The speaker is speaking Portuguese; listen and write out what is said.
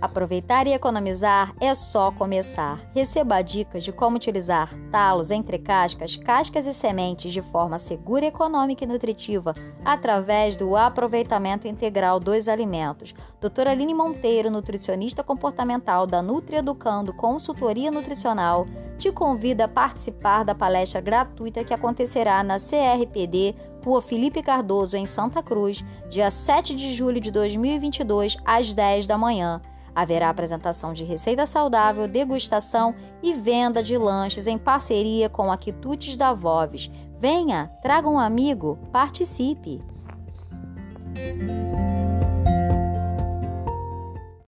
Aproveitar e economizar é só começar. Receba dicas de como utilizar talos entre cascas, cascas e sementes de forma segura, econômica e nutritiva através do aproveitamento integral dos alimentos. Doutora Aline Monteiro, nutricionista comportamental da Nutri Educando Consultoria Nutricional, te convida a participar da palestra gratuita que acontecerá na CRPD Rua Felipe Cardoso, em Santa Cruz, dia 7 de julho de 2022, às 10 da manhã. Haverá apresentação de receita saudável, degustação e venda de lanches em parceria com a Quitutes da Voves. Venha, traga um amigo, participe!